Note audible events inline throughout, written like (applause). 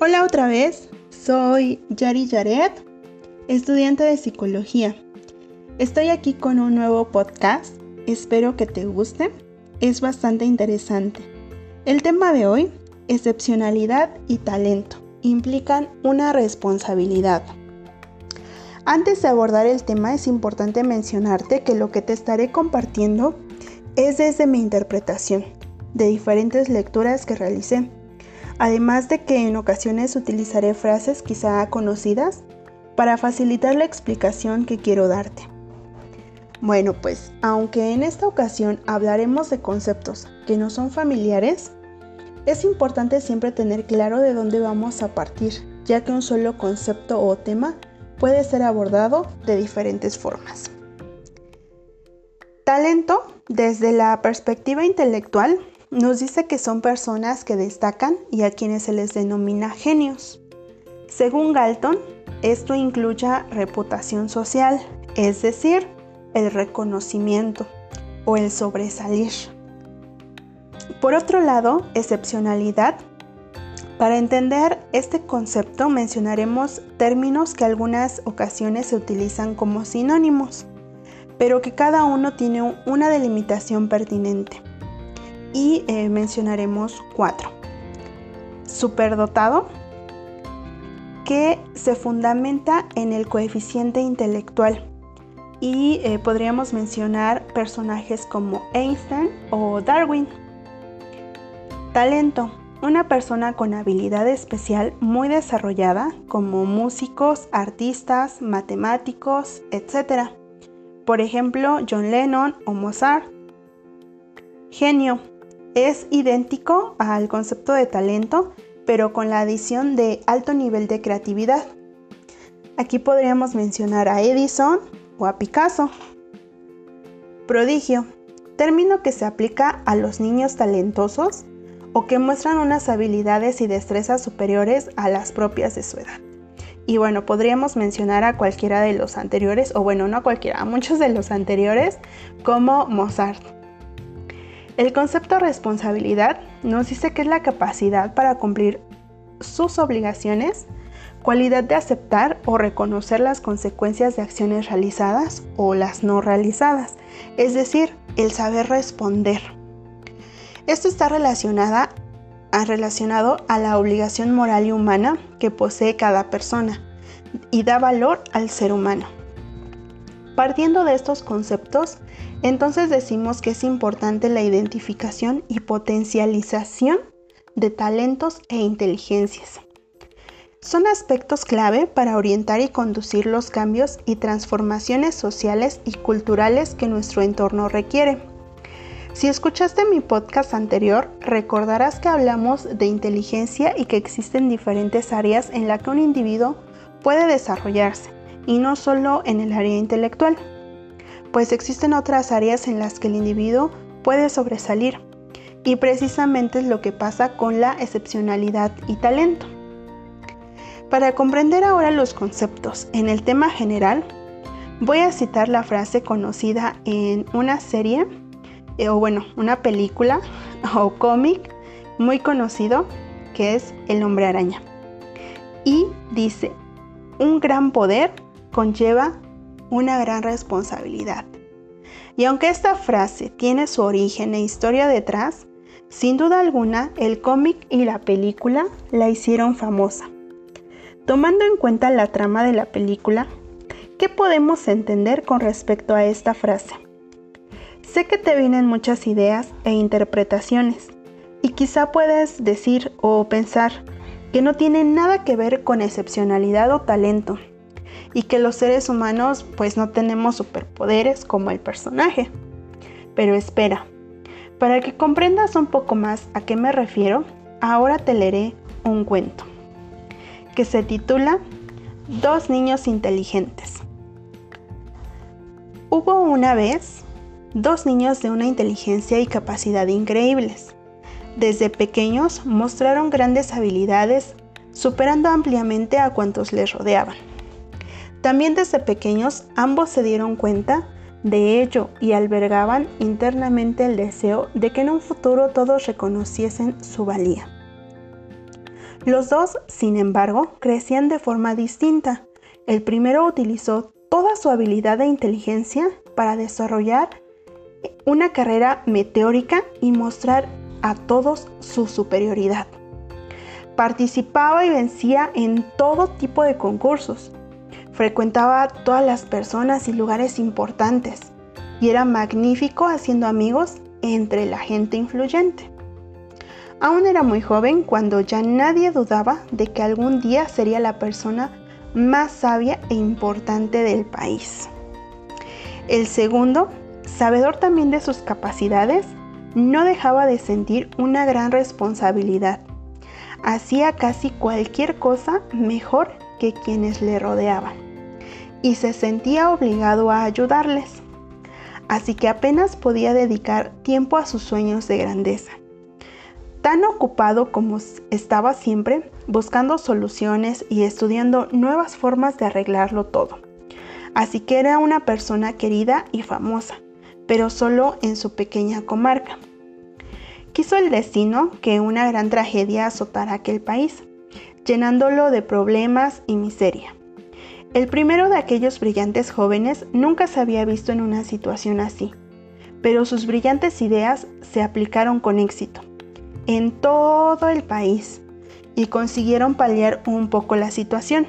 Hola otra vez, soy Yari Yaret, estudiante de psicología. Estoy aquí con un nuevo podcast, espero que te guste, es bastante interesante. El tema de hoy, excepcionalidad y talento, implican una responsabilidad. Antes de abordar el tema es importante mencionarte que lo que te estaré compartiendo es desde mi interpretación de diferentes lecturas que realicé además de que en ocasiones utilizaré frases quizá conocidas para facilitar la explicación que quiero darte. Bueno, pues aunque en esta ocasión hablaremos de conceptos que no son familiares, es importante siempre tener claro de dónde vamos a partir, ya que un solo concepto o tema puede ser abordado de diferentes formas. Talento, desde la perspectiva intelectual, nos dice que son personas que destacan y a quienes se les denomina genios. Según Galton, esto incluye reputación social, es decir, el reconocimiento o el sobresalir. Por otro lado, excepcionalidad. Para entender este concepto mencionaremos términos que algunas ocasiones se utilizan como sinónimos, pero que cada uno tiene una delimitación pertinente y eh, mencionaremos cuatro. Superdotado, que se fundamenta en el coeficiente intelectual y eh, podríamos mencionar personajes como Einstein o Darwin. Talento, una persona con habilidad especial muy desarrollada como músicos, artistas, matemáticos, etc. Por ejemplo, John Lennon o Mozart. Genio, es idéntico al concepto de talento, pero con la adición de alto nivel de creatividad. Aquí podríamos mencionar a Edison o a Picasso. Prodigio, término que se aplica a los niños talentosos o que muestran unas habilidades y destrezas superiores a las propias de su edad. Y bueno, podríamos mencionar a cualquiera de los anteriores, o bueno, no a cualquiera, a muchos de los anteriores, como Mozart. El concepto responsabilidad nos dice que es la capacidad para cumplir sus obligaciones, cualidad de aceptar o reconocer las consecuencias de acciones realizadas o las no realizadas, es decir, el saber responder. Esto está relacionada, relacionado a la obligación moral y humana que posee cada persona y da valor al ser humano. Partiendo de estos conceptos, entonces decimos que es importante la identificación y potencialización de talentos e inteligencias. Son aspectos clave para orientar y conducir los cambios y transformaciones sociales y culturales que nuestro entorno requiere. Si escuchaste mi podcast anterior, recordarás que hablamos de inteligencia y que existen diferentes áreas en las que un individuo puede desarrollarse, y no solo en el área intelectual pues existen otras áreas en las que el individuo puede sobresalir. Y precisamente es lo que pasa con la excepcionalidad y talento. Para comprender ahora los conceptos en el tema general, voy a citar la frase conocida en una serie, eh, o bueno, una película (laughs) o cómic muy conocido, que es El hombre araña. Y dice, un gran poder conlleva una gran responsabilidad. Y aunque esta frase tiene su origen e historia detrás, sin duda alguna el cómic y la película la hicieron famosa. Tomando en cuenta la trama de la película, ¿qué podemos entender con respecto a esta frase? Sé que te vienen muchas ideas e interpretaciones y quizá puedes decir o pensar que no tiene nada que ver con excepcionalidad o talento, y que los seres humanos pues no tenemos superpoderes como el personaje. Pero espera, para que comprendas un poco más a qué me refiero, ahora te leeré un cuento que se titula Dos niños inteligentes. Hubo una vez dos niños de una inteligencia y capacidad increíbles. Desde pequeños mostraron grandes habilidades, superando ampliamente a cuantos les rodeaban. También desde pequeños ambos se dieron cuenta de ello y albergaban internamente el deseo de que en un futuro todos reconociesen su valía. Los dos, sin embargo, crecían de forma distinta. El primero utilizó toda su habilidad e inteligencia para desarrollar una carrera meteórica y mostrar a todos su superioridad. Participaba y vencía en todo tipo de concursos. Frecuentaba todas las personas y lugares importantes y era magnífico haciendo amigos entre la gente influyente. Aún era muy joven cuando ya nadie dudaba de que algún día sería la persona más sabia e importante del país. El segundo, sabedor también de sus capacidades, no dejaba de sentir una gran responsabilidad. Hacía casi cualquier cosa mejor que quienes le rodeaban y se sentía obligado a ayudarles. Así que apenas podía dedicar tiempo a sus sueños de grandeza tan ocupado como estaba siempre buscando soluciones y estudiando nuevas formas de arreglarlo todo. Así que era una persona querida y famosa, pero solo en su pequeña comarca. Quiso el destino que una gran tragedia azotara aquel país, llenándolo de problemas y miseria. El primero de aquellos brillantes jóvenes nunca se había visto en una situación así, pero sus brillantes ideas se aplicaron con éxito en todo el país y consiguieron paliar un poco la situación.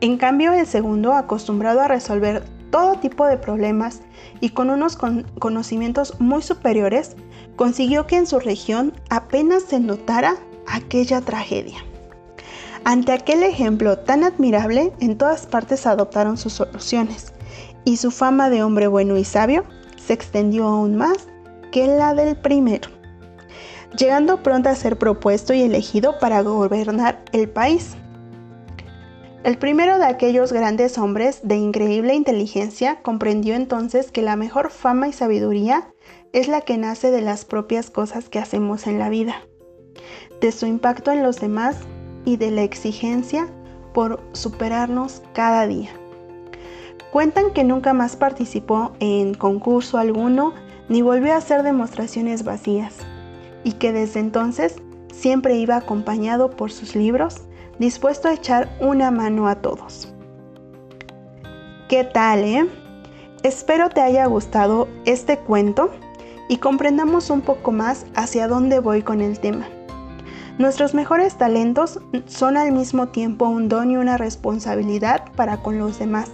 En cambio, el segundo, acostumbrado a resolver todo tipo de problemas y con unos conocimientos muy superiores, consiguió que en su región apenas se notara aquella tragedia. Ante aquel ejemplo tan admirable, en todas partes adoptaron sus soluciones, y su fama de hombre bueno y sabio se extendió aún más que la del primero llegando pronto a ser propuesto y elegido para gobernar el país. El primero de aquellos grandes hombres de increíble inteligencia comprendió entonces que la mejor fama y sabiduría es la que nace de las propias cosas que hacemos en la vida, de su impacto en los demás y de la exigencia por superarnos cada día. Cuentan que nunca más participó en concurso alguno ni volvió a hacer demostraciones vacías y que desde entonces siempre iba acompañado por sus libros, dispuesto a echar una mano a todos. ¿Qué tal, eh? Espero te haya gustado este cuento y comprendamos un poco más hacia dónde voy con el tema. Nuestros mejores talentos son al mismo tiempo un don y una responsabilidad para con los demás,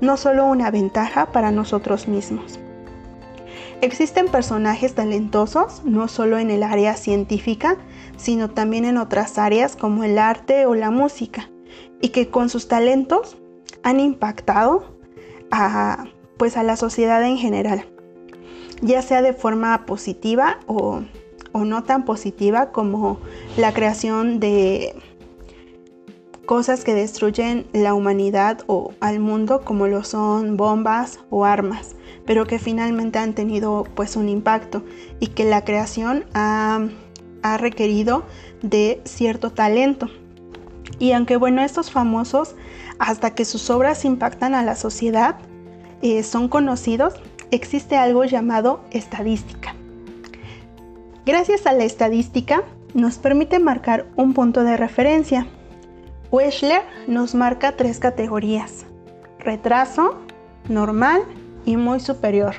no solo una ventaja para nosotros mismos. Existen personajes talentosos, no solo en el área científica, sino también en otras áreas como el arte o la música, y que con sus talentos han impactado a, pues a la sociedad en general, ya sea de forma positiva o, o no tan positiva como la creación de cosas que destruyen la humanidad o al mundo como lo son bombas o armas pero que finalmente han tenido pues un impacto y que la creación ha, requerido de cierto talento. Y aunque bueno, estos famosos, hasta que sus obras impactan a la sociedad, eh, son conocidos, existe algo llamado estadística. Gracias a la estadística, nos permite marcar un punto de referencia. Weschler nos marca tres categorías, retraso, normal y muy superior.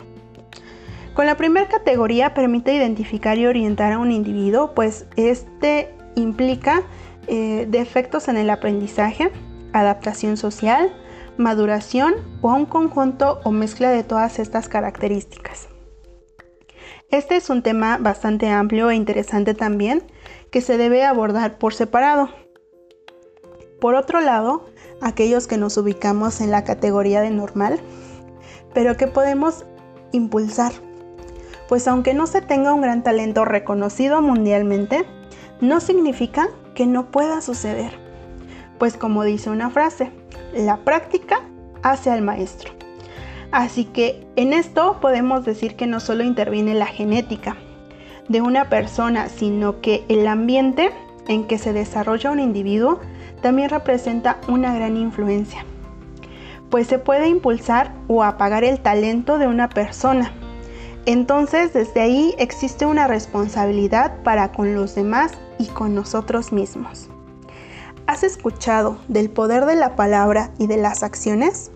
Con la primera categoría permite identificar y orientar a un individuo, pues este implica eh, defectos en el aprendizaje, adaptación social, maduración o un conjunto o mezcla de todas estas características. Este es un tema bastante amplio e interesante también que se debe abordar por separado. Por otro lado, aquellos que nos ubicamos en la categoría de normal, pero que podemos impulsar. Pues aunque no se tenga un gran talento reconocido mundialmente, no significa que no pueda suceder. Pues como dice una frase, la práctica hace al maestro. Así que en esto podemos decir que no solo interviene la genética de una persona, sino que el ambiente en que se desarrolla un individuo también representa una gran influencia pues se puede impulsar o apagar el talento de una persona. entonces desde ahí existe una responsabilidad para con los demás y con nosotros mismos. ¿Has escuchado del poder de la palabra y de las acciones?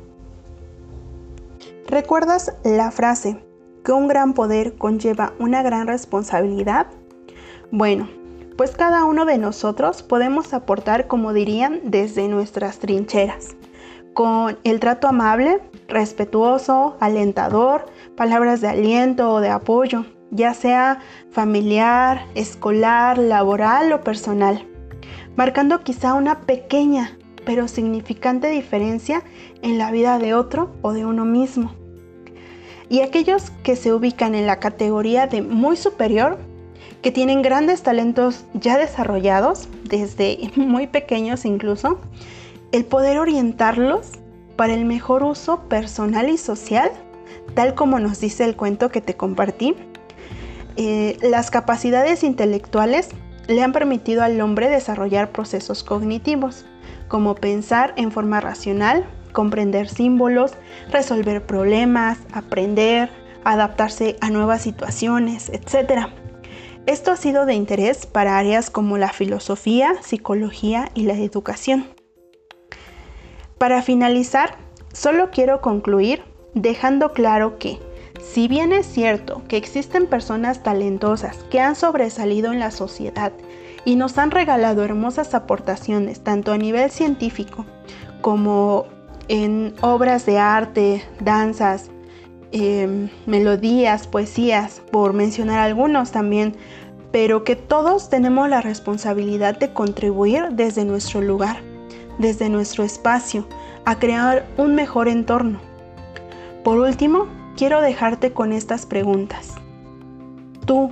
¿Recuerdas la frase que un gran poder conlleva una gran responsabilidad? Bueno, pues cada uno de nosotros podemos aportar, como dirían, desde nuestras trincheras, con el trato amable, respetuoso, alentador, palabras de aliento o de apoyo, ya sea familiar, escolar, laboral o personal, marcando quizá una pequeña pero significante diferencia en la vida de otro o de uno mismo. Y aquellos que se ubican en la categoría de muy superior, que tienen grandes talentos ya desarrollados, desde (laughs) muy pequeños incluso, el poder orientarlos para el mejor uso personal y social, tal como nos dice el cuento que te compartí. Eh, las capacidades intelectuales le han permitido al hombre desarrollar procesos cognitivos, como pensar en forma racional, comprender símbolos, resolver problemas, aprender, adaptarse a nuevas situaciones, etc. Esto ha sido de interés para áreas como la filosofía, psicología y la educación. Para finalizar, solo quiero concluir dejando claro que, si bien es cierto que existen personas talentosas que han sobresalido en la sociedad y nos han regalado hermosas aportaciones tanto a nivel científico como en obras de arte, danzas, em, melodías, poesías, por mencionar algunos también, pero que todos tenemos la responsabilidad de contribuir desde nuestro lugar desde nuestro espacio a crear un mejor entorno. Por último, quiero dejarte con estas preguntas. Tú,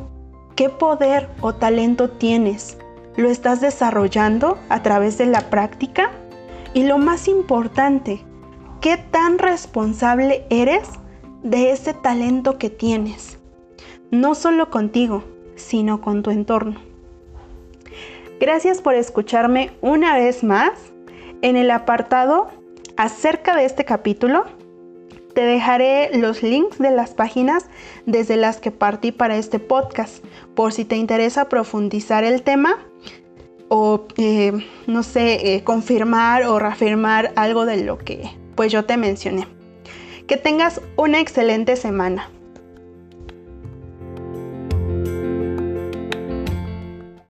¿qué poder o talento tienes? ¿Lo estás desarrollando a través de la práctica? Y lo más importante, ¿qué tan responsable eres de ese talento que tienes? No solo contigo, sino con tu entorno. Gracias por escucharme una vez más en el apartado acerca de este capítulo, te dejaré los links de las páginas desde las que partí para este podcast, por si te interesa profundizar el tema o, eh, no sé, eh, confirmar o reafirmar algo de lo que pues yo te mencioné. Que tengas una excelente semana.